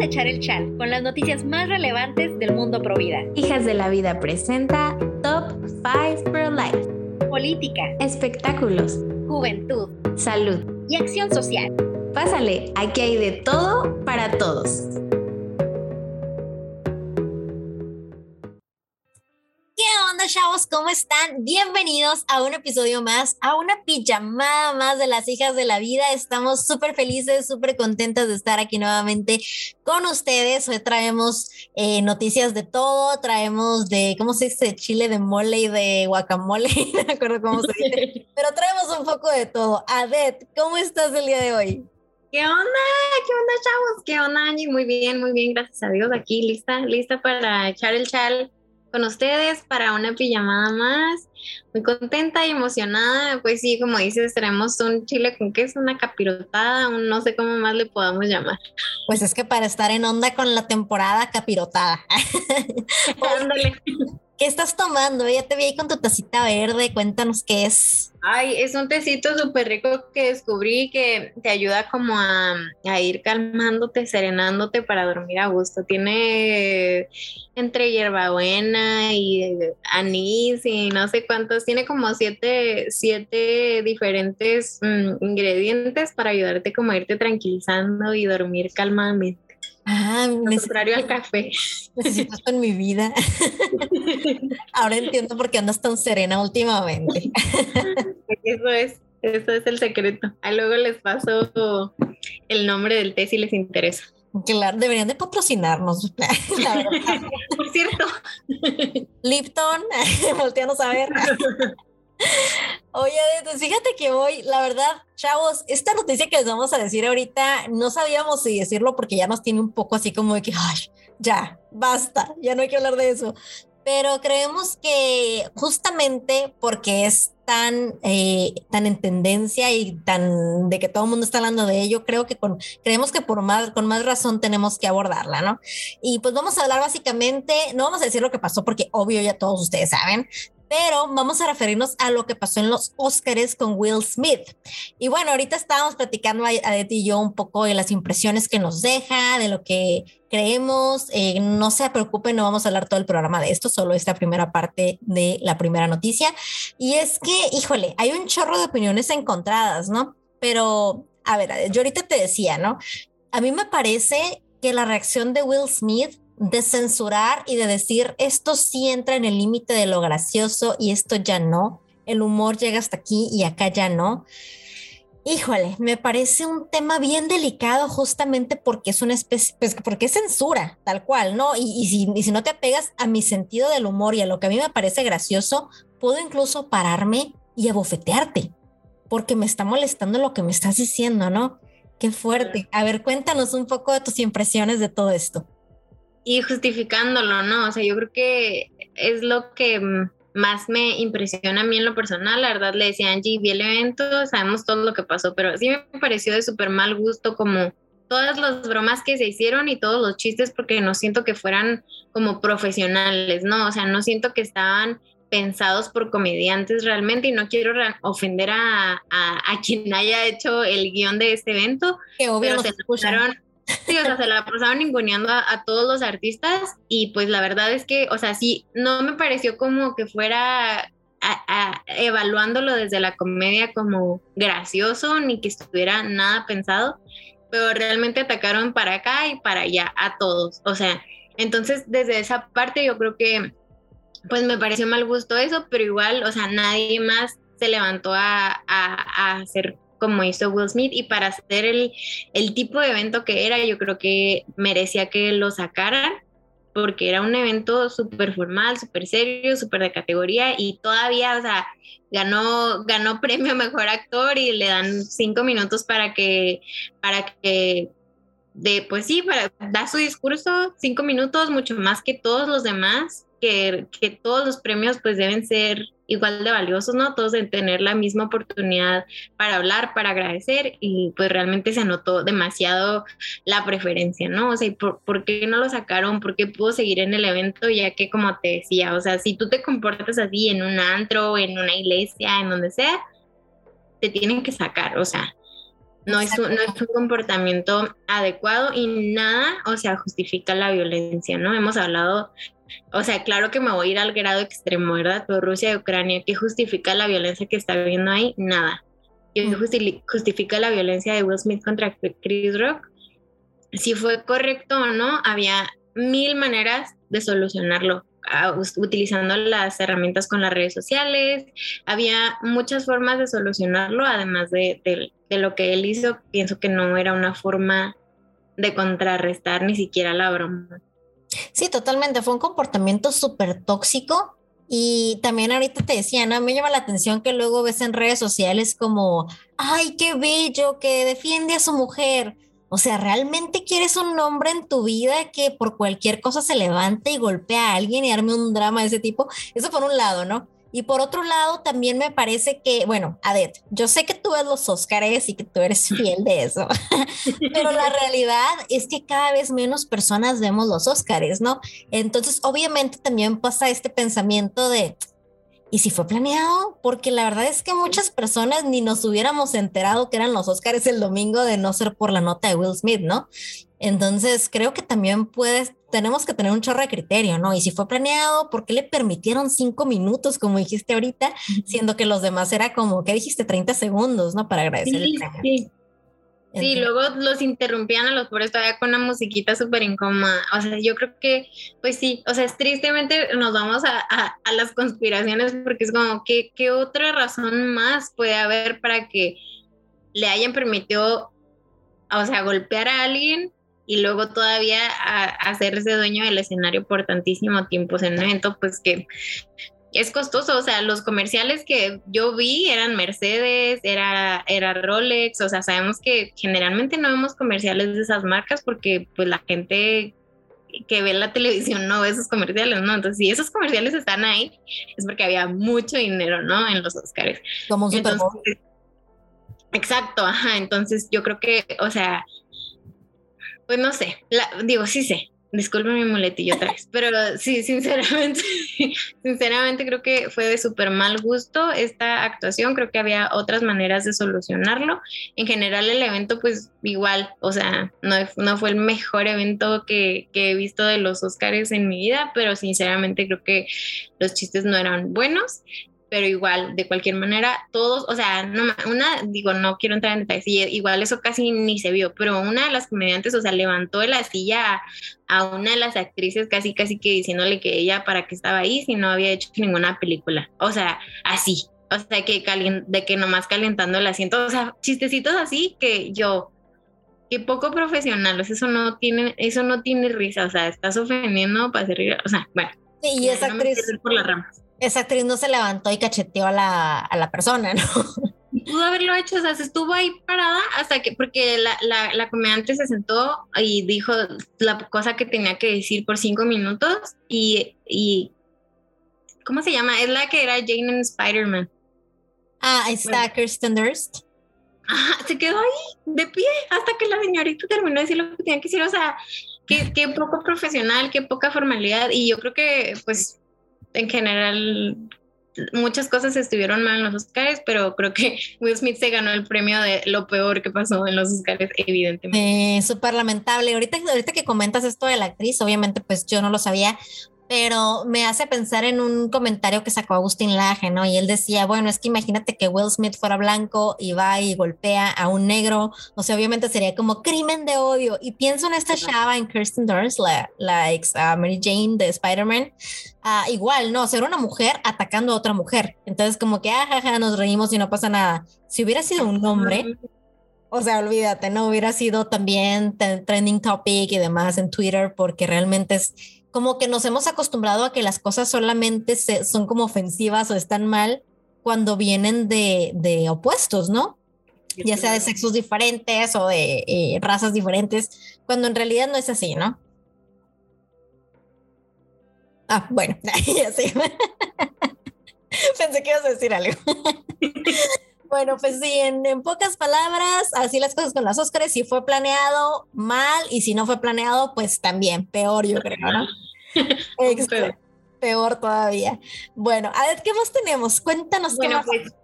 a echar el chal con las noticias más relevantes del mundo pro vida. Hijas de la Vida presenta Top 5 Pro Life. Política, Espectáculos, juventud salud. y acción social. Pásale, aquí hay de todo para todos. ¿Cómo están? Bienvenidos a un episodio más, a una pijamada más de las hijas de la vida. Estamos súper felices, súper contentas de estar aquí nuevamente con ustedes. Hoy traemos eh, noticias de todo, traemos de, ¿cómo se dice? Chile de mole y de guacamole, no me acuerdo cómo se dice, pero traemos un poco de todo. Adet, ¿cómo estás el día de hoy? ¿Qué onda? ¿Qué onda, chavos? ¿Qué onda, Angie? Muy bien, muy bien, gracias a Dios. Aquí lista, lista para echar el chal con ustedes para una pijamada más. Muy contenta y emocionada. Pues sí, como dices, tenemos un chile con queso, una capirotada, un no sé cómo más le podamos llamar. Pues es que para estar en onda con la temporada capirotada. Ándale. ¿Qué estás tomando? Ya te vi ahí con tu tacita verde, cuéntanos qué es. Ay, es un tecito súper rico que descubrí que te ayuda como a, ir calmándote, serenándote para dormir a gusto. Tiene entre hierbabuena y anís y no sé cuántos. Tiene como siete, siete diferentes mm, ingredientes para ayudarte como a irte tranquilizando y dormir calmadamente. Ah, contrario al café. necesito esto en mi vida. Ahora entiendo por qué andas tan serena últimamente. Eso es, eso es el secreto. Ahí luego les paso el nombre del té si les interesa. Claro, deberían de patrocinarnos. La verdad. Por cierto, Lipton, volteanos a ver. Oye, entonces fíjate que hoy, la verdad, chavos, esta noticia que les vamos a decir ahorita, no sabíamos si decirlo porque ya nos tiene un poco así como de que, ay, ya, basta, ya no hay que hablar de eso. Pero creemos que justamente porque es tan, eh, tan en tendencia y tan de que todo el mundo está hablando de ello, creo que con, creemos que por más, con más razón tenemos que abordarla, ¿no? Y pues vamos a hablar básicamente, no vamos a decir lo que pasó porque obvio ya todos ustedes saben, pero vamos a referirnos a lo que pasó en los Óscares con Will Smith. Y bueno, ahorita estábamos platicando a Adet y yo un poco de las impresiones que nos deja, de lo que creemos. Eh, no se preocupen, no vamos a hablar todo el programa de esto, solo esta primera parte de la primera noticia. Y es que, híjole, hay un chorro de opiniones encontradas, ¿no? Pero, a ver, yo ahorita te decía, ¿no? A mí me parece que la reacción de Will Smith de censurar y de decir esto sí entra en el límite de lo gracioso y esto ya no, el humor llega hasta aquí y acá ya no. Híjole, me parece un tema bien delicado justamente porque es una especie, pues porque es censura, tal cual, ¿no? Y, y si, y si no te apegas a mi sentido del humor y a lo que a mí me parece gracioso, puedo incluso pararme y abofetearte, porque me está molestando lo que me estás diciendo, ¿no? Qué fuerte. A ver, cuéntanos un poco de tus impresiones de todo esto. Y justificándolo, ¿no? O sea, yo creo que es lo que más me impresiona a mí en lo personal. La verdad, le decía Angie, vi el evento, sabemos todo lo que pasó, pero sí me pareció de súper mal gusto como todas las bromas que se hicieron y todos los chistes porque no siento que fueran como profesionales, ¿no? O sea, no siento que estaban pensados por comediantes realmente y no quiero ofender a, a, a quien haya hecho el guion de este evento, Que obvio pero se escuchan. Sí, o sea, se la pasaron ninguneando a, a todos los artistas y pues la verdad es que, o sea, sí, no me pareció como que fuera a- a- evaluándolo desde la comedia como gracioso ni que estuviera nada pensado, pero realmente atacaron para acá y para allá a todos, o sea, entonces desde esa parte yo creo que pues me pareció mal gusto eso, pero igual, o sea, nadie más se levantó a, a, a hacer como hizo Will Smith y para hacer el, el tipo de evento que era, yo creo que merecía que lo sacaran porque era un evento súper formal, súper serio, súper de categoría y todavía, o sea, ganó, ganó premio mejor actor y le dan cinco minutos para que, para que, de, pues sí, para dar su discurso, cinco minutos, mucho más que todos los demás, que, que todos los premios pues deben ser igual de valiosos, ¿no? Todos de tener la misma oportunidad para hablar, para agradecer y pues realmente se notó demasiado la preferencia, ¿no? O sea, ¿y ¿por, ¿por qué no lo sacaron? ¿Por qué pudo seguir en el evento? Ya que como te decía, o sea, si tú te comportas así en un antro, en una iglesia, en donde sea, te tienen que sacar, o sea, No es, un, no es un comportamiento adecuado y nada, o sea, justifica la violencia, ¿no? Hemos hablado, o sea, claro que me voy a ir al grado extremo, ¿verdad? Pero Rusia y Ucrania, ¿qué justifica la violencia que está viendo ahí? Nada. ¿Qué mm. justifica la violencia de Will Smith contra Chris Rock? Si fue correcto o no, había mil maneras de solucionarlo utilizando las herramientas con las redes sociales. Había muchas formas de solucionarlo, además de, de, lo que él hizo. Pienso que no era una forma de contrarrestar ni siquiera la broma. Sí, totalmente. Fue un comportamiento súper tóxico. Y también ahorita te decía, ¿no? Me llama la atención que luego ves en redes sociales como, ay, qué bello, que defiende a su mujer o sea, ¿realmente quieres un hombre en tu vida que por cualquier cosa se levante y golpea a alguien y arme un drama de ese tipo? Eso por un lado, ¿no? Y por otro lado, también me parece que, bueno, Adet, yo sé que tú ves los Óscares y que tú eres fiel de eso, pero la realidad es que cada vez menos personas vemos los Óscares, ¿no? Entonces, obviamente también pasa este pensamiento de, ¿Y si fue planeado? Porque la verdad es que muchas personas ni nos hubiéramos enterado que eran los Oscars el domingo de no ser por la nota de Will Smith, ¿no? Entonces creo que también puedes, tenemos que tener un chorro de criterio, ¿no? Y si fue planeado, ¿por qué le permitieron cinco minutos, como dijiste ahorita, siendo que los demás era como, ¿qué dijiste? 30 segundos, ¿no? Para agradecer el premio. Sí. Sí, luego los interrumpían a los pobres todavía con una musiquita súper incómoda. O sea, yo creo que, pues sí, o sea, es tristemente nos vamos a, a, las conspiraciones porque es como, ¿qué, ¿qué, otra razón más puede haber para que le hayan permitido, o sea, golpear a alguien y luego todavía hacerse dueño del escenario por tantísimo tiempo? en un evento, pues que es costoso, o sea, los comerciales que yo vi eran Mercedes, era, era Rolex, o sea, sabemos que generalmente no vemos comerciales de esas marcas porque pues la gente que ve la televisión no ve esos comerciales, ¿no? Entonces, si esos comerciales están ahí, es porque había mucho dinero, ¿no? En los Oscars. Como un Exacto, ajá, entonces yo creo que, o sea, pues no sé, digo, sí sé, Disculpe mi muletillo otra vez, pero sí, sinceramente, sinceramente creo que fue de súper mal gusto esta actuación, creo que había otras maneras de solucionarlo. En general el evento pues igual, o sea, no, no fue el mejor evento que, que he visto de los Oscars en mi vida, pero sinceramente creo que los chistes no eran buenos pero igual, de cualquier manera, todos, o sea, no, una, digo, no quiero entrar en detalles, igual eso casi ni se vio, pero una de las comediantes, o sea, levantó de la silla a, una de las actrices casi, casi que diciéndole que ella para qué estaba ahí si no había hecho ninguna película, o sea, así, o sea, que de que nomás calentando el asiento, o sea, chistecitos así que yo, qué poco profesional, eso no tiene, eso no tiene risa, o sea, estás ofendiendo para hacer, o sea, bueno. Sí, y esa actriz. por las ramas esa actriz no se levantó y cacheteó a la, a la persona, ¿no? Pudo haberlo hecho, o sea, se estuvo ahí parada hasta que, porque la, la, la comediante se sentó y dijo la cosa que tenía que decir por cinco minutos y, y ¿cómo se llama? Es la que era Jane en Spider-Man. Ah, está Kirsten Durst. Ajá, se quedó ahí de pie hasta que la señorita terminó de decir lo que tenía que decir, o sea, qué, qué poco profesional, qué poca formalidad y yo creo que pues en general muchas cosas estuvieron mal en los Oscars, pero creo que Will Smith se ganó el premio de lo peor que pasó en los Oscars, evidentemente. Eh, Súper lamentable. Ahorita, ahorita que comentas esto de la actriz, obviamente pues yo no lo sabía, pero me hace pensar en un comentario que sacó Agustín Laje, ¿no? Y él decía, bueno, es que imagínate que Will Smith fuera blanco y va y golpea a un negro, o sea, obviamente sería como crimen de odio. Y pienso en esta chava, en Kirsten Dunst, la, la ex uh, Mary Jane de Spider-Man, uh, igual, ¿no? Ser una mujer atacando a otra mujer. Entonces, como que, ah, nos reímos y no pasa nada. Si hubiera sido un hombre, o sea, olvídate, no hubiera sido también trending topic y demás en Twitter, porque realmente es como que nos hemos acostumbrado a que las cosas solamente son como ofensivas o están mal cuando vienen de, de opuestos, ¿no? Ya sea de sexos diferentes o de eh, razas diferentes, cuando en realidad no es así, ¿no? Ah, bueno, ya sé. Pensé que ibas a decir algo. Bueno, pues sí, en, pocas palabras, así las cosas con las Óscares, si fue planeado mal y si no fue planeado, pues también, peor yo creo, ¿no? peor todavía. Bueno, a ver, ¿qué más tenemos? Cuéntanos bueno, qué más. Pues,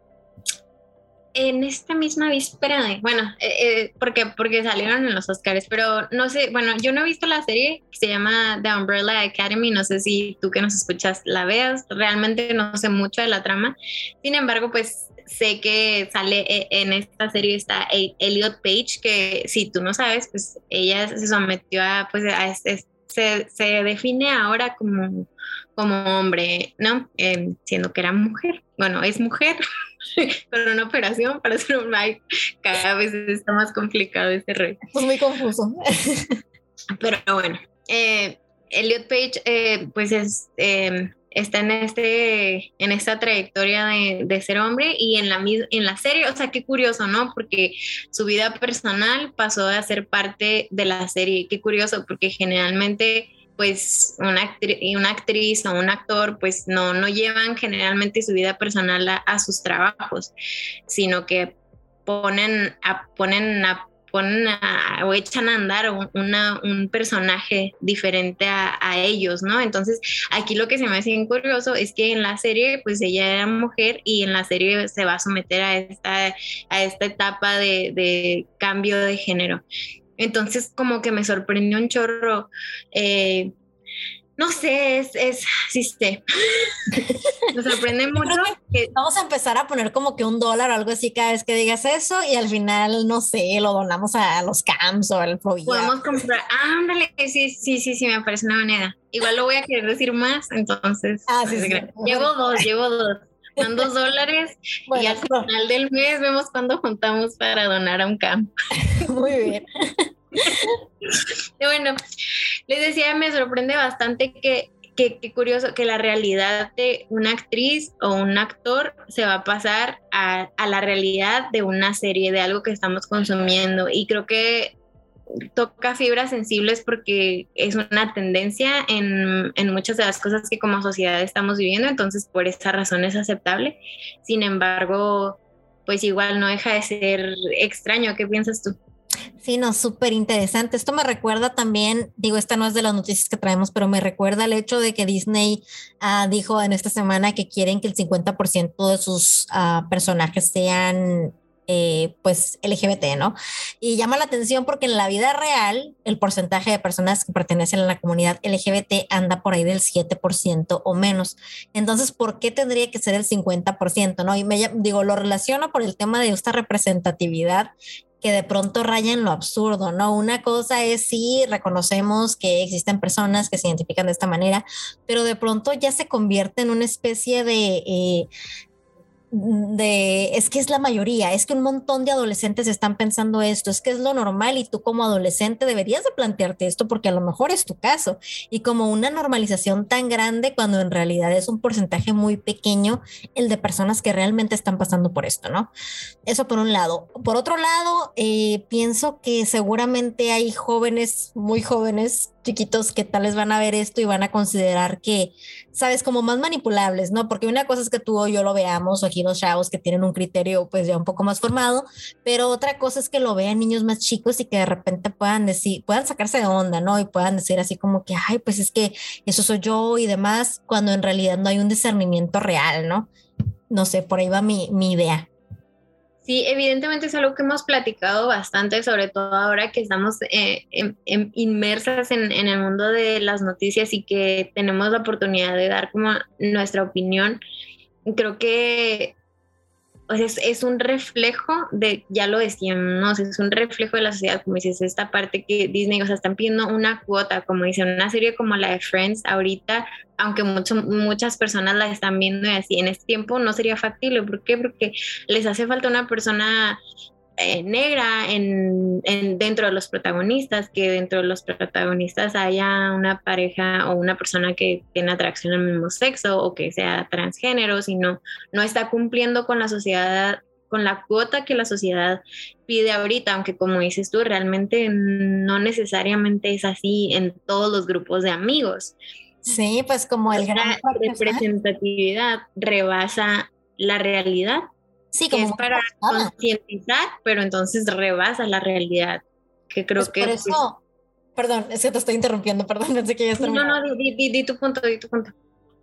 en esta misma víspera de, bueno, eh, eh, porque, porque salieron en los Oscars, pero no sé, bueno, yo no he visto la serie que se llama The Umbrella Academy, no sé si tú que nos escuchas la veas, realmente no sé mucho de la trama, sin embargo, pues sé que sale eh, en esta serie está Elliot Page, que si tú no sabes, pues ella se sometió a, pues a este, se, se define ahora como, como hombre, ¿no? siendo que era mujer. Bueno, es mujer, con una operación para hacer un like. Cada vez está más complicado este rey. Pues muy confuso. Pero bueno, eh, Elliot Page, eh, pues es, em, está en, este, en esta trayectoria de, de, ser hombre y en la, en la serie, o sea, qué curioso, ¿no? Porque su vida personal pasó a ser parte de la serie. Qué curioso, porque generalmente pues una, actriz, una actriz o un actor pues no, no llevan generalmente su vida personal a, sus trabajos, sino que ponen a, ponen a, ponen o echan a andar un personaje diferente a, a, ellos, ¿no? Entonces aquí lo que se me hace bien curioso es que en la serie pues ella era mujer y en la serie se va a someter a esta, a esta etapa de, de cambio de género. Entonces, como que me sorprendió un chorro. Eh, no sé, es, es sí sé. me sorprende mucho. Que vamos a empezar a poner como que un dólar o algo así cada vez que digas eso y al final, no sé, lo donamos a los camps o al proyecto. Podemos comprar, ah, ándale, sí, sí, sí, sí, me parece una moneda. Igual lo voy a querer decir más, entonces. Ah, sí, sí. Llevo dos, llevo dos dan dos dólares y al final del mes vemos cuándo juntamos para donar a un campo. Muy bien. y bueno, les decía, me sorprende bastante que, que, curioso que la realidad de una actriz o un actor se va a pasar a, a la realidad de una serie, de algo que estamos consumiendo. Y creo que toca fibras sensibles porque es una tendencia en, en, muchas de las cosas que como sociedad estamos viviendo, entonces por esa razón es aceptable. Sin embargo, pues igual no deja de ser extraño. ¿Qué piensas tú? Sí, no, súper interesante. Esto me recuerda también, digo, esta no es de las noticias que traemos, pero me recuerda el hecho de que Disney uh, dijo en esta semana que quieren que el 50% de sus uh, personajes sean eh, pues LGBT, ¿no? Y llama la atención porque en la vida real el porcentaje de personas que pertenecen a la comunidad LGBT anda por ahí del 7% o menos. Entonces, ¿por qué tendría que ser el 50%? ¿no? Y me digo, lo relaciono por el tema de esta representatividad que de pronto raya en lo absurdo, ¿no? Una cosa es si reconocemos que existen personas que se identifican de esta manera, pero de pronto ya se convierte en una especie de, eh, de, es que es la mayoría, es que un montón de adolescentes están pensando esto, es que es lo normal y tú como adolescente deberías de plantearte esto porque a lo mejor es tu caso y como una normalización tan grande cuando en realidad es un porcentaje muy pequeño el de personas que realmente están pasando por esto, ¿no? Eso por un lado. Por otro lado, eh, pienso que seguramente hay jóvenes, muy jóvenes, chiquitos que tal vez van a ver esto y van a considerar que, sabes, como más manipulables, ¿no? Porque una cosa es que tú o yo lo veamos, o aquí los chavos que tienen un criterio pues ya un poco más formado, pero otra cosa es que lo vean niños más chicos y que de repente puedan decir, puedan sacarse de onda, ¿no? Y puedan decir así como que, ay, pues es que eso soy yo y demás, cuando en realidad no hay un discernimiento real, ¿no? No sé, por ahí va mi, mi idea. Sí, evidentemente es algo que hemos platicado bastante, sobre todo ahora que estamos eh, inmersas en, en, el mundo de las noticias y que tenemos la oportunidad de dar como nuestra opinión. Creo que es, un reflejo de, ya lo decíamos, es un reflejo de la sociedad, como dices, esta parte que Disney, o sea, están pidiendo una cuota, como dicen, una serie como la de Friends, ahorita, aunque mucho, muchas personas la están viendo y así, en este tiempo no sería factible, ¿por qué? Porque les hace falta una persona eh, negra en, dentro de los protagonistas, que dentro de los protagonistas haya una pareja o una persona que tiene atracción al mismo sexo o que sea transgénero, sino no está cumpliendo con la sociedad, con la cuota que la sociedad pide ahorita, aunque como dices tú, realmente no necesariamente es así en todos los grupos de amigos. Sí, pues como el gran representatividad rebasa la realidad Sí, como es para concientizar, pero entonces rebasa la realidad, que creo pues que... Por eso, perdón, es que te estoy interrumpiendo, perdón, pensé que ya No, no, di, di, di, tu punto, di tu punto.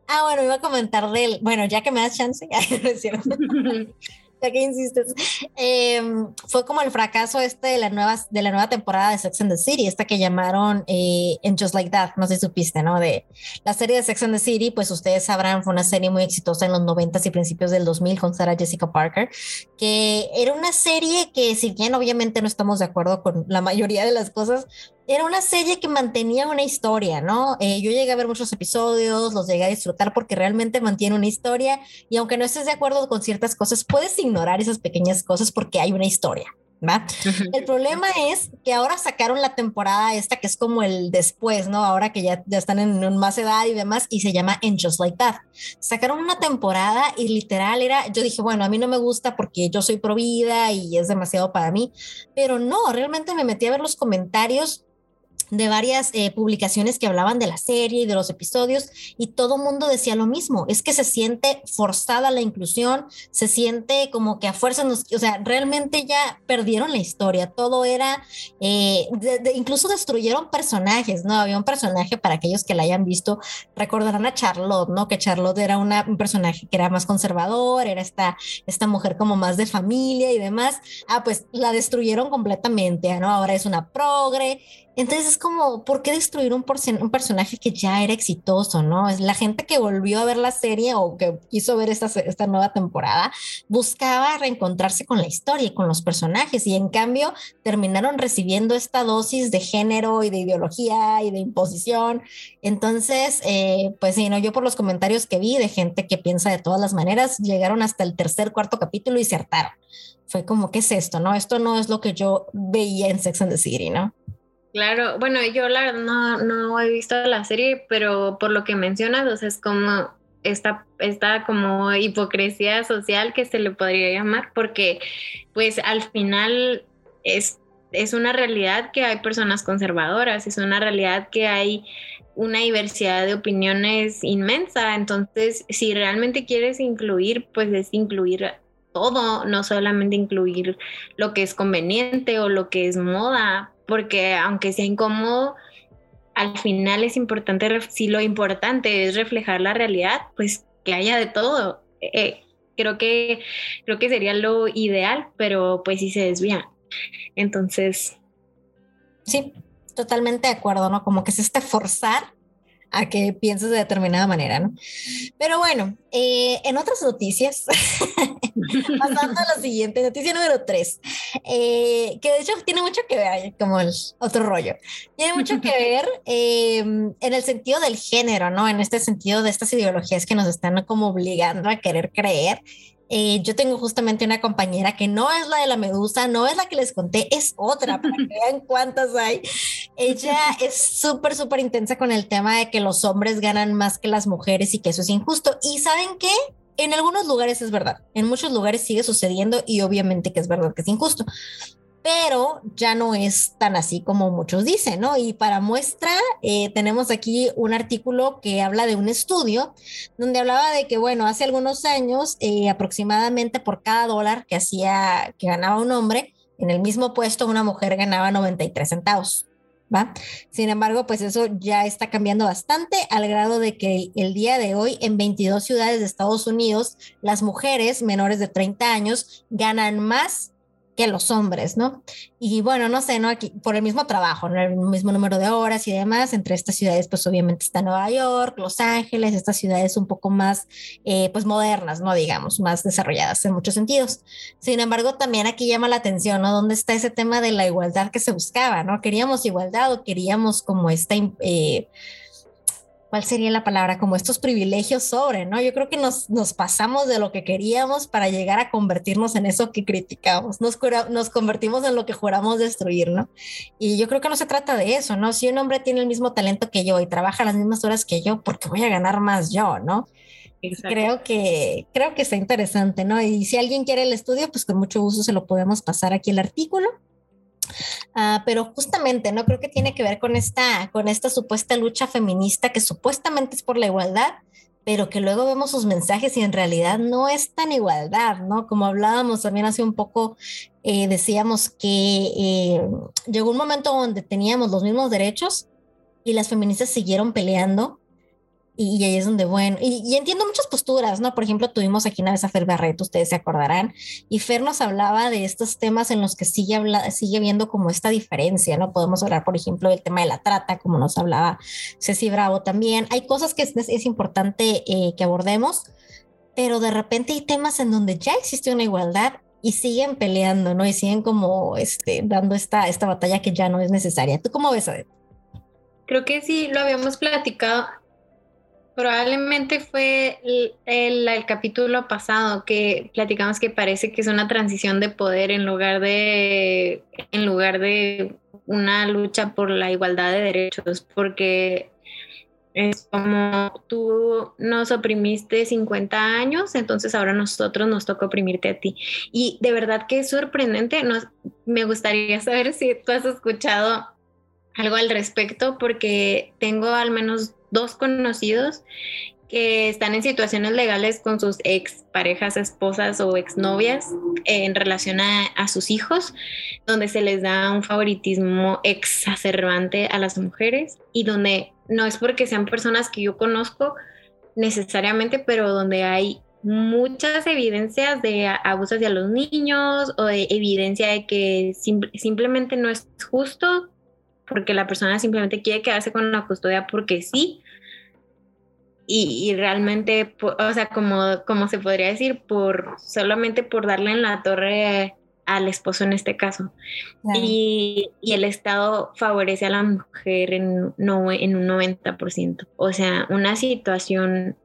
Ah, bueno, iba a comentar del, bueno, ya que me das chance, ya no es cierto. ya que insistes, em, fue como el fracaso este de la, nueva, de la nueva temporada de Sex and the City, esta que llamaron eh, en Just Like That, no sé si supiste, ¿no? De la serie de Sex and the City, pues ustedes sabrán, fue una serie muy exitosa en los 90 y principios del 2000 con Sarah Jessica Parker, que era una serie que si bien obviamente no estamos de acuerdo con la mayoría de las cosas, era una serie que mantenía una historia, ¿no? Eh, yo llegué a ver muchos episodios, los llegué a disfrutar porque realmente mantiene una historia y aunque no estés de acuerdo con ciertas cosas, puedes ignorar esas pequeñas cosas porque hay una historia. El problema es que ahora sacaron la temporada esta que es como el después, ¿no? Ahora que ya, ya están en, más edad y demás, y se llama En Just Like That. Sacaron una temporada y literal era, yo dije, bueno, a mí no me gusta porque yo soy pro vida y es demasiado para mí, pero no, realmente me metí a ver los comentarios de varias eh, publicaciones que hablaban de la serie y de los episodios y todo mundo decía lo mismo, es que se siente forzada la inclusión, se siente como que a fuerza nos, o sea, realmente ya perdieron la historia, todo era, eh, incluso destruyeron personajes, ¿no? Había un personaje, para aquellos que la hayan visto, recordarán a Charlotte, ¿no? Que Charlotte era una, un personaje que era más conservador, era esta, esta mujer como más de familia y demás, ah, pues la destruyeron completamente, ¿no? Ahora es una progre, entonces es como, ¿por qué destruir un, un, personaje que ya era exitoso, no? Es la gente que volvió a ver la serie o que quiso ver esta, esta nueva temporada, buscaba reencontrarse con la historia y con los personajes y en cambio terminaron recibiendo esta dosis de género y de ideología y de imposición. Entonces, eh, pues sí, ¿no? yo por los comentarios que vi de gente que piensa de todas las maneras, llegaron hasta el tercer, cuarto capítulo y se hartaron. Fue como, ¿qué es esto? No, esto no es lo que yo veía en Sex and the City, ¿no? Claro, bueno, yo la no, no he visto la serie, pero por lo que mencionas, o sea, es como esta, esta como hipocresía social que se le podría llamar, porque pues al final es, es una realidad que hay personas conservadoras, es una realidad que hay una diversidad de opiniones inmensa, entonces si realmente quieres incluir, pues es incluir todo, no solamente incluir lo que es conveniente o lo que es moda, porque aunque sea incómodo, al final es importante, si lo importante es reflejar la realidad, pues que haya de todo. Eh, creo, que, creo que sería lo ideal, pero pues sí se desvía. Entonces... Sí, totalmente de acuerdo, ¿no? Como que es este forzar a que pienses de determinada manera, ¿no? Pero bueno, eh, en otras noticias, pasando a la siguiente, noticia número tres, eh, que de hecho tiene mucho que ver, como el otro rollo, tiene mucho que ver em, en el sentido del género, ¿no? En este sentido de estas ideologías que nos están como obligando a querer creer eh, yo tengo justamente una compañera que no es la de la medusa, no es la que les conté, es otra, para que vean cuántas hay. Ella es súper, súper intensa con el tema de que los hombres ganan más que las mujeres y que eso es injusto. ¿Y saben qué? En algunos lugares es verdad, en muchos lugares sigue sucediendo y obviamente que es verdad que es injusto pero ya no es tan así como muchos dicen, ¿no? Y para muestra, eh, tenemos aquí un artículo que habla de un estudio donde hablaba de que, bueno, hace algunos años, eh, aproximadamente por cada dólar que hacía, que ganaba un hombre, en el mismo puesto una mujer ganaba 93 centavos. ¿Va? Sin embargo, pues eso ya está cambiando bastante al grado de que el día de hoy en 22 ciudades de Estados Unidos las mujeres menores de 30 años ganan más que los hombres, ¿no? Y bueno, no sé, ¿no? Aquí, por el mismo trabajo, ¿no? El mismo número de horas y demás, entre estas ciudades, pues obviamente está Nueva York, Los Ángeles, estas ciudades un poco más, eh, pues modernas, ¿no? Digamos, más desarrolladas en muchos sentidos. Sin embargo, también aquí llama la atención, ¿no? ¿Dónde está ese tema de la igualdad que se buscaba, ¿no? Queríamos igualdad o queríamos como esta... Eh, ¿cuál sería la palabra? Como estos privilegios sobre, ¿no? Yo creo que nos, nos pasamos de lo que queríamos para llegar a convertirnos en eso que criticamos, nos, nos convertimos en lo que juramos destruir, ¿no? Y yo creo que no se trata de eso, ¿no? Si un hombre tiene el mismo talento que yo y trabaja las mismas horas que yo, ¿por qué voy a ganar más yo, ¿no? Creo que, creo que está interesante, ¿no? Y si alguien quiere el estudio, pues con mucho gusto se lo podemos pasar aquí el artículo. Ah, pero justamente, ¿no? Creo que tiene que ver con esta, con esta supuesta lucha feminista que supuestamente es por la igualdad, pero que luego vemos sus mensajes y en realidad no es tan igualdad, ¿no? Como hablábamos también hace un poco, eh, decíamos que eh, llegó un momento donde teníamos los mismos derechos y las feministas siguieron peleando Y, ahí es donde, bueno, y, entiendo muchas posturas, ¿no? Por ejemplo, tuvimos aquí una vez a Fer Barreto, ustedes se acordarán, y Fer nos hablaba de estos temas en los que sigue, habla, sigue viendo como esta diferencia, ¿no? Podemos hablar, por ejemplo, del tema de la trata, como nos hablaba Ceci Bravo también. Hay cosas que es, es importante eh, que abordemos, pero de repente hay temas en donde ya existe una igualdad y siguen peleando, ¿no? Y siguen como este, dando esta, esta batalla que ya no es necesaria. ¿Tú cómo ves, Adel? Creo que sí, lo habíamos platicado Probablemente fue el, capítulo pasado que platicamos que parece que es una transición de poder en lugar de, en lugar de una lucha por la igualdad de derechos, porque es como tú nos oprimiste 50 años, entonces ahora nosotros nos toca oprimirte a ti. Y de verdad que es sorprendente, nos, me gustaría saber si tú has escuchado algo al respecto, porque tengo al menos dos conocidos que están en situaciones legales con sus ex parejas, esposas o exnovias en relación a, sus hijos, donde se les da un favoritismo exacerbante a las mujeres y donde no es porque sean personas que yo conozco necesariamente, pero donde hay muchas evidencias de abusos hacia los niños o de evidencia de que simplemente no es justo porque la persona simplemente quiere quedarse con la custodia porque sí. Y, realmente, o sea, como, como se podría decir, por solamente por darle en la torre al esposo en este caso. Y, el Estado favorece a la mujer en, no, en un 90%. O sea, una situación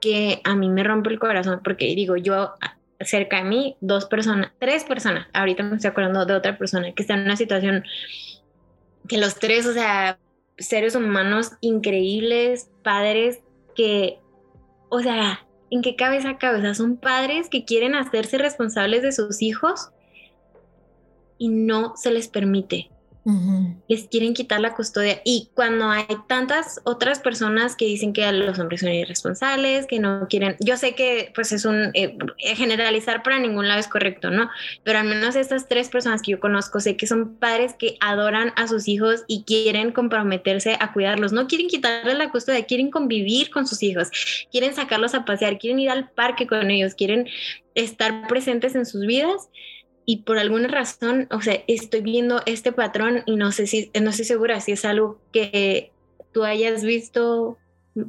que a mí me rompe el corazón, porque digo, yo cerca de mí, dos personas, tres personas, ahorita me estoy acordando de otra persona que está en una situación que los tres, o sea, seres humanos increíbles, padres que, o sea, ¿en qué cabeza cabeza? Son padres que quieren hacerse responsables de sus hijos y no se les permite les quieren quitar la custodia. Y cuando hay tantas otras personas que dicen que los hombres son irresponsables, que no quieren, yo sé que pues es un eh, generalizar para ningún lado es correcto, ¿no? Pero al menos estas tres personas que yo conozco sé que son padres que adoran a sus hijos y quieren comprometerse a cuidarlos, no quieren quitarles la custodia, quieren convivir con sus hijos, quieren sacarlos a pasear, quieren ir al parque con ellos, quieren estar presentes en sus vidas y por alguna razón, o sea, estoy viendo este patrón y no sé si, no estoy segura si es algo que tú hayas visto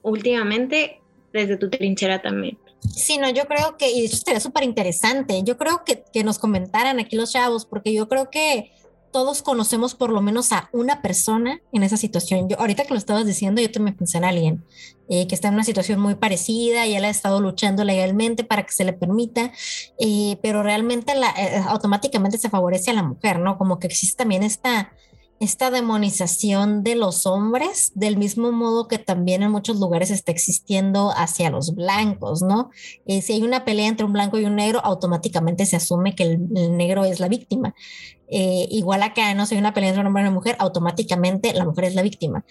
últimamente desde tu trinchera también. Sí, no, yo creo que, y eso sería súper interesante, yo creo que, que nos comentaran aquí los chavos, porque yo creo que todos conocemos por lo menos a una persona en esa situación. Yo ahorita que lo estabas diciendo, yo también pensé en alguien eh, que está en una situación muy parecida y él ha estado luchando legalmente para que se le permita, eh, pero realmente la, eh, automáticamente se favorece a la mujer, ¿no? Como que existe también esta esta demonización de los hombres, del mismo modo que también en muchos lugares está existiendo hacia los blancos, ¿no? Eh, si hay una pelea entre un blanco y un negro, automáticamente se asume que el, negro es la víctima. Eh, igual acá, no si hay una pelea entre un hombre y una mujer, automáticamente la mujer es la víctima.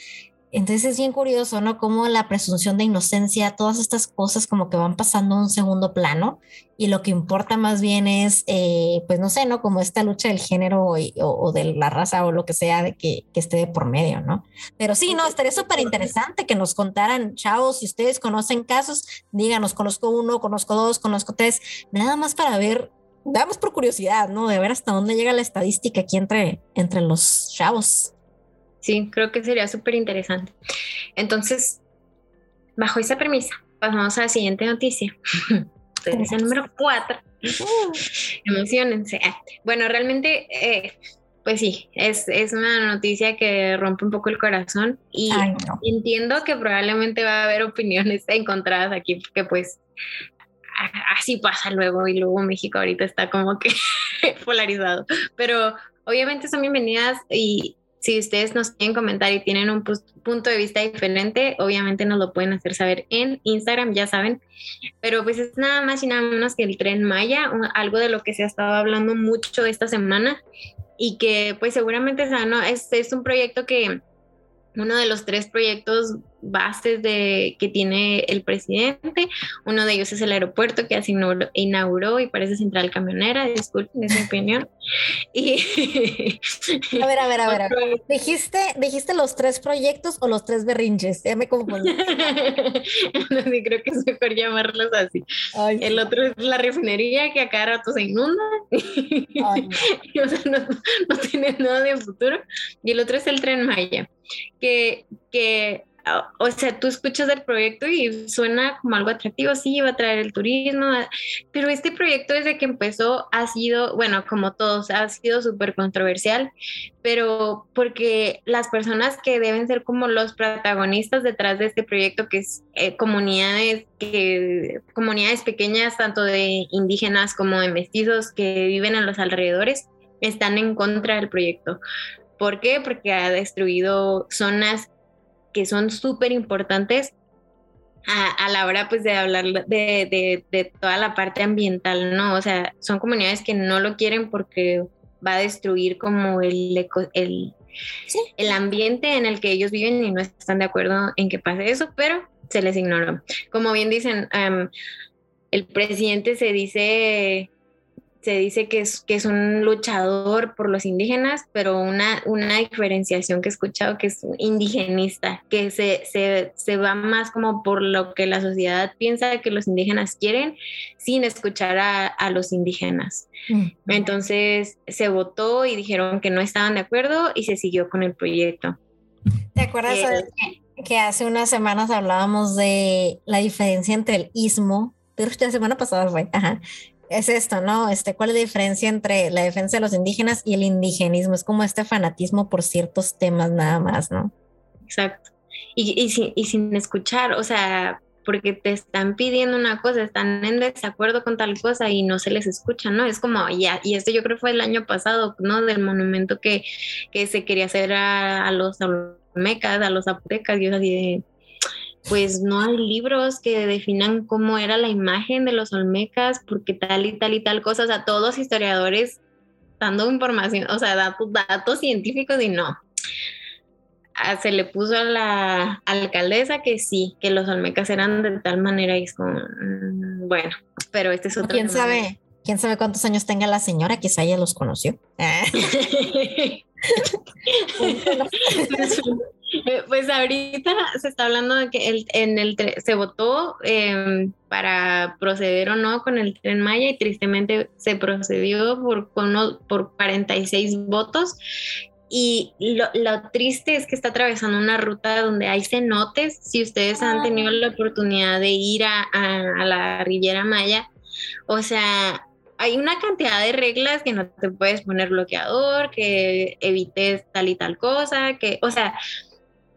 Entonces es bien curioso, ¿no? Cómo la presunción de inocencia, todas estas cosas como que van pasando a un segundo plano y lo que importa más bien es, eh, pues no sé, ¿no? Como esta lucha del género o, de la raza o lo que sea de que, que esté de por medio, ¿no? Pero sí, no, estaría súper interesante que nos contaran, chavos, si ustedes conocen casos, díganos, conozco uno, conozco dos, conozco tres, nada más para ver damos por curiosidad, ¿no? De ver hasta dónde llega la estadística aquí entre, entre los chavos. Sí, creo que sería súper interesante. Entonces, bajo esa premisa, pasamos a la siguiente noticia. es el número cuatro. Uh. Emocionense. Bueno, realmente, eh, pues sí, es, una noticia que rompe un poco el corazón y entiendo que probablemente va a haber opiniones encontradas aquí, porque pues así pasa luego y luego México ahorita está como que polarizado, pero obviamente son bienvenidas y si ustedes nos quieren comentar y tienen un punto de vista diferente, obviamente nos lo pueden hacer saber en Instagram, ya saben. Pero pues es nada más y nada menos que el tren Maya, algo de lo que se ha estado hablando mucho esta semana y que pues seguramente o no, es, es un proyecto que uno de los tres proyectos bases de, que tiene el presidente. Uno de ellos es el aeropuerto que así inauguró y parece central camionera, disculpen, es mi opinión. Y a ver, a ver, a ver. ¿Dijiste, ¿Dijiste los tres proyectos o los tres berrinches? Ya me confundí. no, sí, creo que es mejor llamarlos así. el otro es la refinería que a cada rato se inunda. o sea, no, no tiene nada de futuro. Y el otro es el tren Maya, que, que o sea, tú escuchas el proyecto y suena como algo atractivo, sí, va a traer el turismo, pero este proyecto desde que empezó ha sido, bueno, como todos, ha sido súper controversial, pero porque las personas que deben ser como los protagonistas detrás de este proyecto, que es eh, comunidades, comunidades pequeñas, tanto de indígenas como de mestizos que viven en los alrededores, están en contra del proyecto. ¿Por qué? Porque ha destruido zonas que son súper importantes a, la hora pues de hablar de, de, toda la parte ambiental, ¿no? O sea, son comunidades que no lo quieren porque va a destruir como el, el, el ambiente en el que ellos viven y no están de acuerdo en que pase eso, pero se les ignoró. Como bien dicen, el presidente se dice se dice que es, que es un luchador por los indígenas, pero una, una diferenciación que he escuchado que es indigenista, que se, se, se, va más como por lo que la sociedad piensa que los indígenas quieren, sin escuchar a, a los indígenas. Entonces se votó y dijeron que no estaban de acuerdo y se siguió con el proyecto. ¿Te acuerdas eh, que hace unas semanas hablábamos de la diferencia entre el ismo pero la semana pasada fue, ajá, es esto, ¿no? Este, ¿Cuál es la diferencia entre la defensa de los indígenas y el indigenismo? Es como este fanatismo por ciertos temas nada más, ¿no? Exacto. Y, y, sin, y sin escuchar, o sea, porque te están pidiendo una cosa, están en desacuerdo con tal cosa y no se les escucha, ¿no? Es como, ya, y esto yo creo fue el año pasado, ¿no? Del monumento que, que se quería hacer a, los olmecas, a los zapotecas, y yo así de, pues no hay libros que definan cómo era la imagen de los olmecas, porque tal y tal y tal cosa, o sea, todos los historiadores dando información, o sea, datos, datos científicos y no. Ah, se le puso a la alcaldesa que sí, que los olmecas eran de tal manera y es como, mm, bueno, pero este es otro. ¿Quién sabe? ¿Quién sabe cuántos años tenga la señora? Quizá ella los conoció. Pues ahorita se está hablando de que el, en el se votó em, para proceder o no con el tren Maya y tristemente se procedió por, por 46 votos. Y lo, triste es que está atravesando una ruta donde hay cenotes. Si ustedes han tenido la oportunidad de ir a, a la Riviera Maya, o sea, hay una cantidad de reglas que no te puedes poner bloqueador, que evites tal y tal cosa, que, o sea,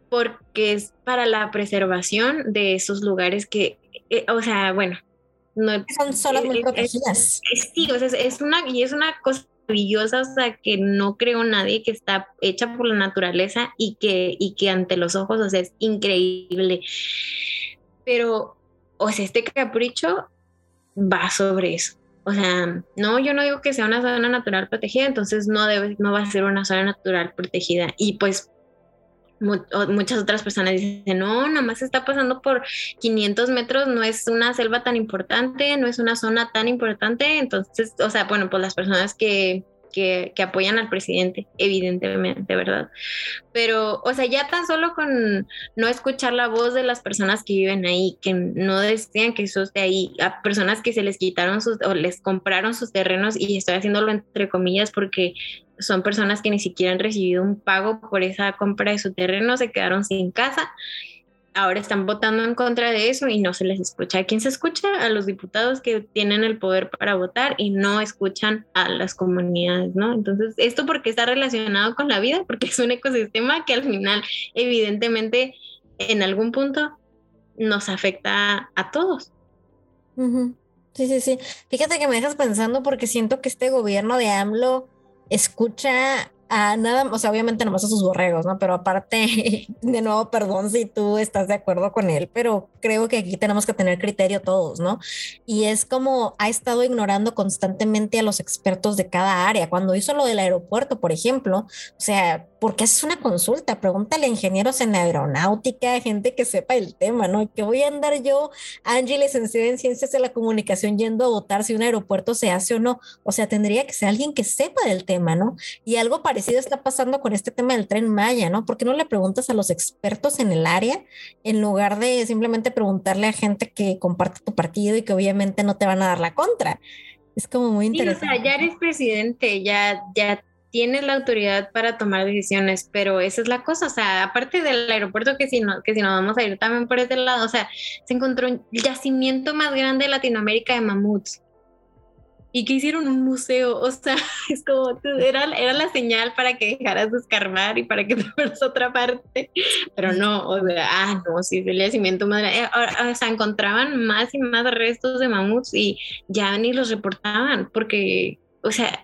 porque es para la preservación de esos lugares que, eh, o sea, bueno, no son solo muy protegidas. sí, o sea, es una y es una cosa maravillosa, o sea, que no creo nadie que está hecha por la naturaleza y que y que ante los ojos, o sea, es increíble. Pero o sea, este capricho va sobre eso. O sea, no, yo no digo que sea una zona natural protegida, entonces no debe, no va a ser una zona natural protegida. Y pues muchas otras personas dicen, no, nada más está pasando por 500 metros, no es una selva tan importante, no es una zona tan importante. Entonces, o sea, bueno, pues las personas que, que, apoyan al presidente, evidentemente, ¿verdad? Pero, o sea, ya tan solo con no escuchar la voz de las personas que viven ahí, que no decían que eso esté ahí, a personas que se les quitaron sus, o les compraron sus terrenos, y estoy haciéndolo entre comillas porque son personas que ni siquiera han recibido un pago por esa compra de su terreno, se quedaron sin casa ahora están votando en contra de eso y no se les escucha. ¿A quién se escucha? A los diputados que tienen el poder para votar y no escuchan a las comunidades, ¿no? Entonces, esto porque está relacionado con la vida, porque es un ecosistema que al final, evidentemente, en algún punto nos afecta a todos. Sí, sí, sí. Fíjate que me dejas pensando porque siento que este gobierno de AMLO escucha a nada, o sea, obviamente nomás a sus borregos, ¿no? Pero aparte, de nuevo, perdón si tú estás de acuerdo con él, pero creo que aquí tenemos que tener criterio todos, ¿no? Y es como ha estado ignorando constantemente a los expertos de cada área. Cuando hizo lo del aeropuerto, por ejemplo, o sea, porque es una consulta, pregúntale a ingenieros en aeronáutica, gente que sepa el tema, ¿no? Que voy a andar yo, Angie, licenciada en ciencias de la comunicación, yendo a votar si un aeropuerto se hace o no. O sea, tendría que ser alguien que sepa del tema, ¿no? Y algo parecido está pasando con este tema del tren Maya, ¿no? ¿Por qué no le preguntas a los expertos en el área en lugar de simplemente preguntarle a gente que comparte tu partido y que obviamente no te van a dar la contra? Es como muy interesante. o sea, ya eres presidente, ya, ya tienes la autoridad para tomar decisiones, pero esa es la cosa, o sea, aparte del aeropuerto que si no, que si no vamos a ir también por ese lado, o sea, se encontró el yacimiento más grande de Latinoamérica de mamuts. Y que hicieron un museo, o sea, es como, era, era la señal para que dejaras de escarbar y para que te fueras a otra parte, pero no, o sea, ah, no, sí, el yacimiento grande, eh, o sea, encontraban más y más restos de mamuts y ya ni los reportaban, porque, o sea,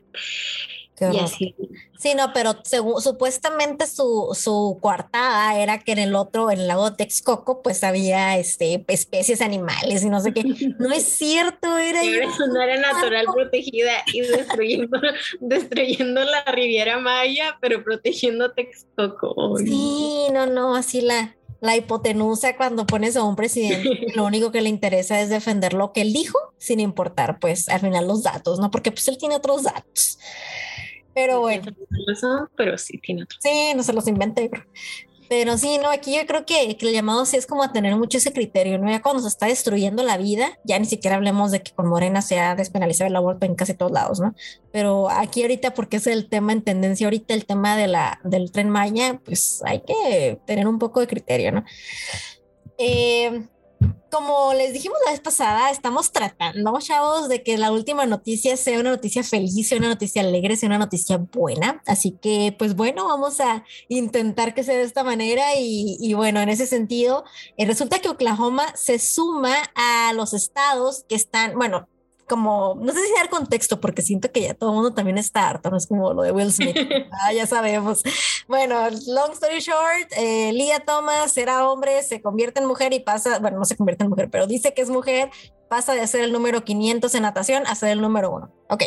Sí, no, pero supuestamente su, su coartada era que en el otro, en el lago Texcoco, pues había este, especies animales y no sé qué. No es cierto, era... no era natural protegida y destruyendo, destruyendo la Riviera Maya, pero protegiendo Texcoco. Sí, no, no, así la, la hipotenusa cuando pones a un presidente, lo único que le interesa es defender lo que él dijo, sin importar, pues, al final los datos, ¿no? Porque pues él tiene otros datos. Pero bueno. pero sí tiene otro. Sí, no se los inventé. Pero sí, no, aquí yo creo que, el llamado sí es como a tener mucho ese criterio, ¿no? Ya cuando se está destruyendo la vida, ya ni siquiera hablemos de que con Morena se ha despenalizado el aborto en casi todos lados, ¿no? Pero aquí ahorita, porque es el tema en tendencia ahorita, el tema de la, del tren Maya, pues hay que tener un poco de criterio, ¿no? Eh, como les dijimos la vez pasada, estamos tratando, chavos, de que la última noticia sea una noticia feliz, sea una noticia alegre, sea una noticia buena. Así que, pues bueno, vamos a intentar que sea de esta manera. Y, bueno, en ese sentido, eh, resulta que Oklahoma se suma a los estados que están, bueno, como, no sé si dar contexto, porque siento que ya todo el mundo también está harto, no es como lo de Will Smith. ah, ya sabemos. Bueno, long story short, eh, Thomas era hombre, se convierte en mujer y pasa, bueno, no se convierte en mujer, pero dice que es mujer pasa de ser el número 500 en natación a ser el número uno. Ok,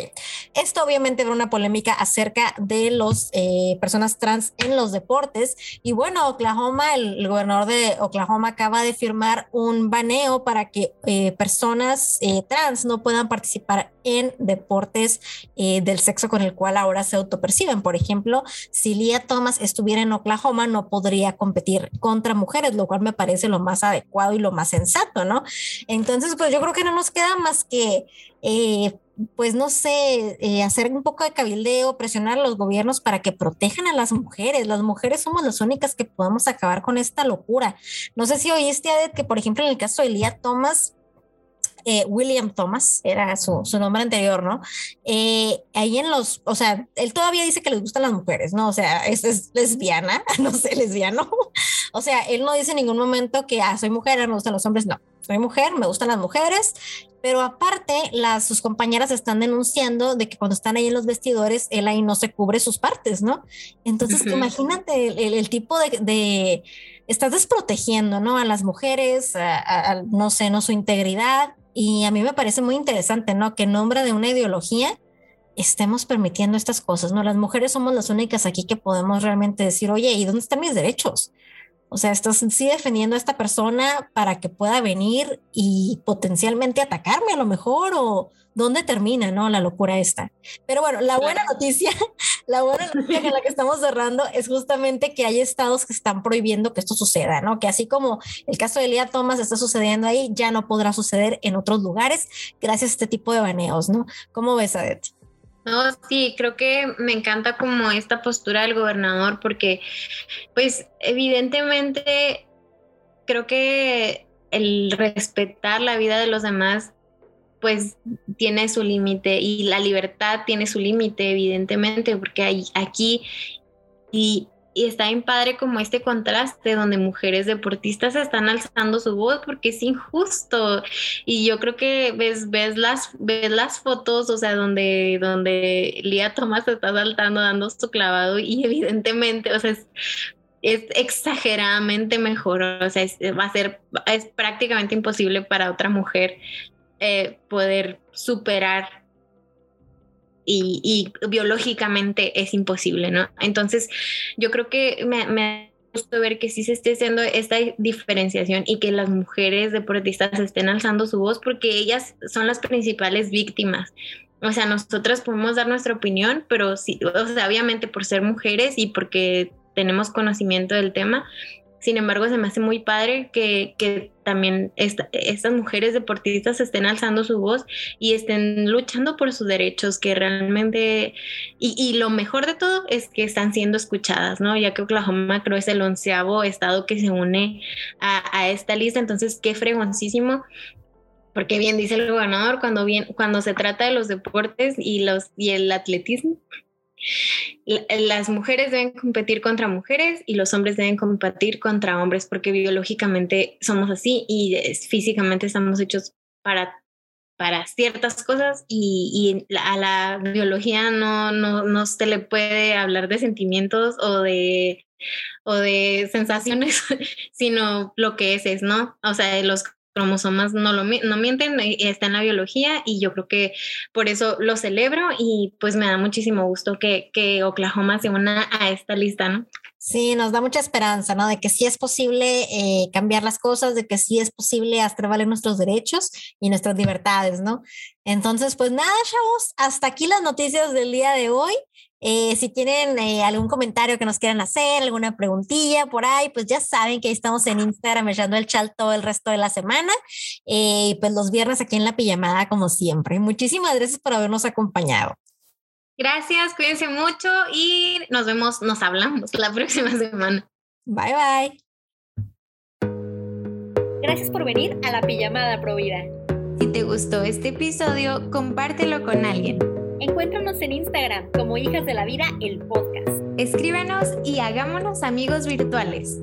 esto obviamente era una polémica acerca de las eh, personas trans en los deportes. Y bueno, Oklahoma, el, gobernador de Oklahoma acaba de firmar un baneo para que eh, personas eh, trans no puedan participar en deportes del sexo con el cual ahora se autoperciben. Por ejemplo, si Leah Thomas estuviera en Oklahoma, no podría competir contra mujeres, lo cual me parece lo más adecuado y lo más sensato, ¿no? Entonces, pues yo creo que no nos queda más que, pues no sé, eh, hacer un poco de cabildeo, presionar a los gobiernos para que protejan a las mujeres. Las mujeres somos las únicas que podemos acabar con esta locura. No sé si oíste, Adet, que por ejemplo en el caso de Elia Thomas, eh, William Thomas, era su, nombre anterior, ¿no? ahí en los, o sea, él todavía dice que les gustan las mujeres, ¿no? O sea, es, es lesbiana, no sé, lesbiano. O sea, él no dice en ningún momento que, ah, soy mujer, me gustan los hombres, no soy mujer, me gustan las mujeres, pero aparte las, sus compañeras están denunciando de que cuando están ahí en los vestidores, él ahí no se cubre sus partes, ¿no? Entonces, imagínate el, tipo de, estás desprotegiendo, ¿no? A las mujeres, a, no sé, no su integridad. Y a mí me parece muy interesante, ¿no? Que en nombre de una ideología estemos permitiendo estas cosas, ¿no? Las mujeres somos las únicas aquí que podemos realmente decir, oye, ¿y dónde están mis derechos? O sea, estás sí defendiendo a esta persona para que pueda venir y potencialmente atacarme a lo mejor o dónde termina, ¿no? La locura esta. Pero bueno, la buena noticia, la buena noticia con la que estamos cerrando es justamente que hay estados que están prohibiendo que esto suceda, ¿no? Que así como el caso de Elia Thomas está sucediendo ahí, ya no podrá suceder en otros lugares gracias a este tipo de baneos, ¿no? ¿Cómo ves, Adet? No, sí, creo que me encanta como esta postura del gobernador porque, pues, evidentemente, creo que el respetar la vida de los demás, pues, tiene su límite y la libertad tiene su límite, evidentemente, porque hay, aquí y y está bien padre como este contraste donde mujeres deportistas están alzando su voz porque es injusto. Y yo creo que ves, ves, las, ves las fotos, o sea, donde, donde Lía Thomas está saltando, dando su clavado y evidentemente, o sea, es, es exageradamente mejor, o sea, va a ser, es prácticamente imposible para otra mujer eh, poder superar y, biológicamente es imposible, ¿no? Entonces, yo creo que me, me ver que sí se esté haciendo esta diferenciación y que las mujeres deportistas estén alzando su voz porque ellas son las principales víctimas. O sea, nosotras podemos dar nuestra opinión, pero sí, obviamente por ser mujeres y porque tenemos conocimiento del tema, sin embargo, se me hace muy padre que, que también estas mujeres deportistas estén alzando su voz y estén luchando por sus derechos, que realmente, y, y, lo mejor de todo es que están siendo escuchadas, ¿no? Ya que Oklahoma creo es el onceavo estado que se une a, a esta lista, entonces qué fregoncísimo porque bien dice el gobernador, cuando, bien, cuando se trata de los deportes y, los, y el atletismo, las mujeres deben competir contra mujeres y los hombres deben competir contra hombres porque biológicamente somos así y físicamente estamos hechos para, para ciertas cosas y, a la biología no, no, no se le puede hablar de sentimientos o de o de sensaciones, sino lo que es, es, ¿no? O sea, los cromosomas no, lo, no mienten, eh, está en la biología y yo creo que por eso lo celebro y pues me da muchísimo gusto que, que Oklahoma se una a esta lista, ¿no? Sí, nos da mucha esperanza, ¿no? De que sí es posible eh, cambiar las cosas, de que sí es posible hacer valer nuestros derechos y nuestras libertades, ¿no? Entonces, pues nada, chavos, hasta aquí las noticias del día de hoy. Eh, si tienen eh, algún comentario que nos quieran hacer, alguna preguntilla por ahí, pues ya saben que ahí estamos en Instagram echando el chat todo el resto de la semana. Eh, y pues los viernes aquí en la pijamada, como siempre. Muchísimas gracias por habernos acompañado. Gracias, cuídense mucho y nos vemos, nos hablamos la próxima semana. Bye bye. Gracias por venir a la pijamada Provida. Si te gustó este episodio, compártelo con alguien. Encuéntranos en Instagram como Hijas de la Vida, el podcast. Escríbanos y hagámonos amigos virtuales.